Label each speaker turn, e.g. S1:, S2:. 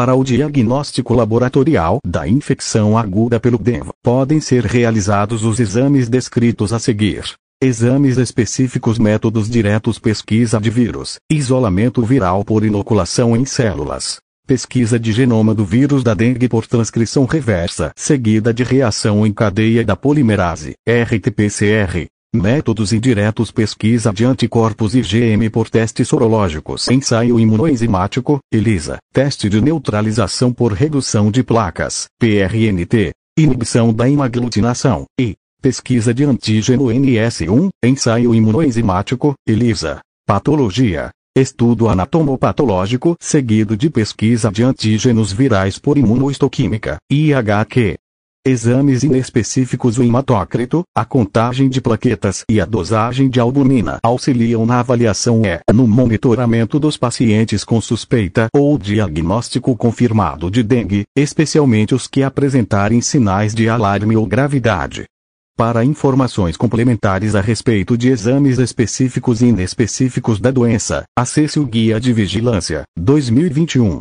S1: Para o diagnóstico laboratorial da infecção aguda pelo dengue, podem ser realizados os exames descritos a seguir. Exames específicos métodos diretos pesquisa de vírus, isolamento viral por inoculação em células, pesquisa de genoma do vírus da dengue por transcrição reversa seguida de reação em cadeia da polimerase, RT-PCR, métodos indiretos pesquisa de anticorpos IgM por testes sorológicos ensaio imunoenzimático, ELISA, teste de neutralização por redução de placas, PRNT, inibição da imaglutinação, e Pesquisa de antígeno NS1, ensaio imunoenzimático, ELISA. Patologia. Estudo anatomopatológico seguido de pesquisa de antígenos virais por imunohistoquímica, IHQ. Exames inespecíficos O hematócrito, a contagem de plaquetas e a dosagem de albumina auxiliam na avaliação e no monitoramento dos pacientes com suspeita ou diagnóstico confirmado de dengue, especialmente os que apresentarem sinais de alarme ou gravidade. Para informações complementares a respeito de exames específicos e inespecíficos da doença, acesse o Guia de Vigilância 2021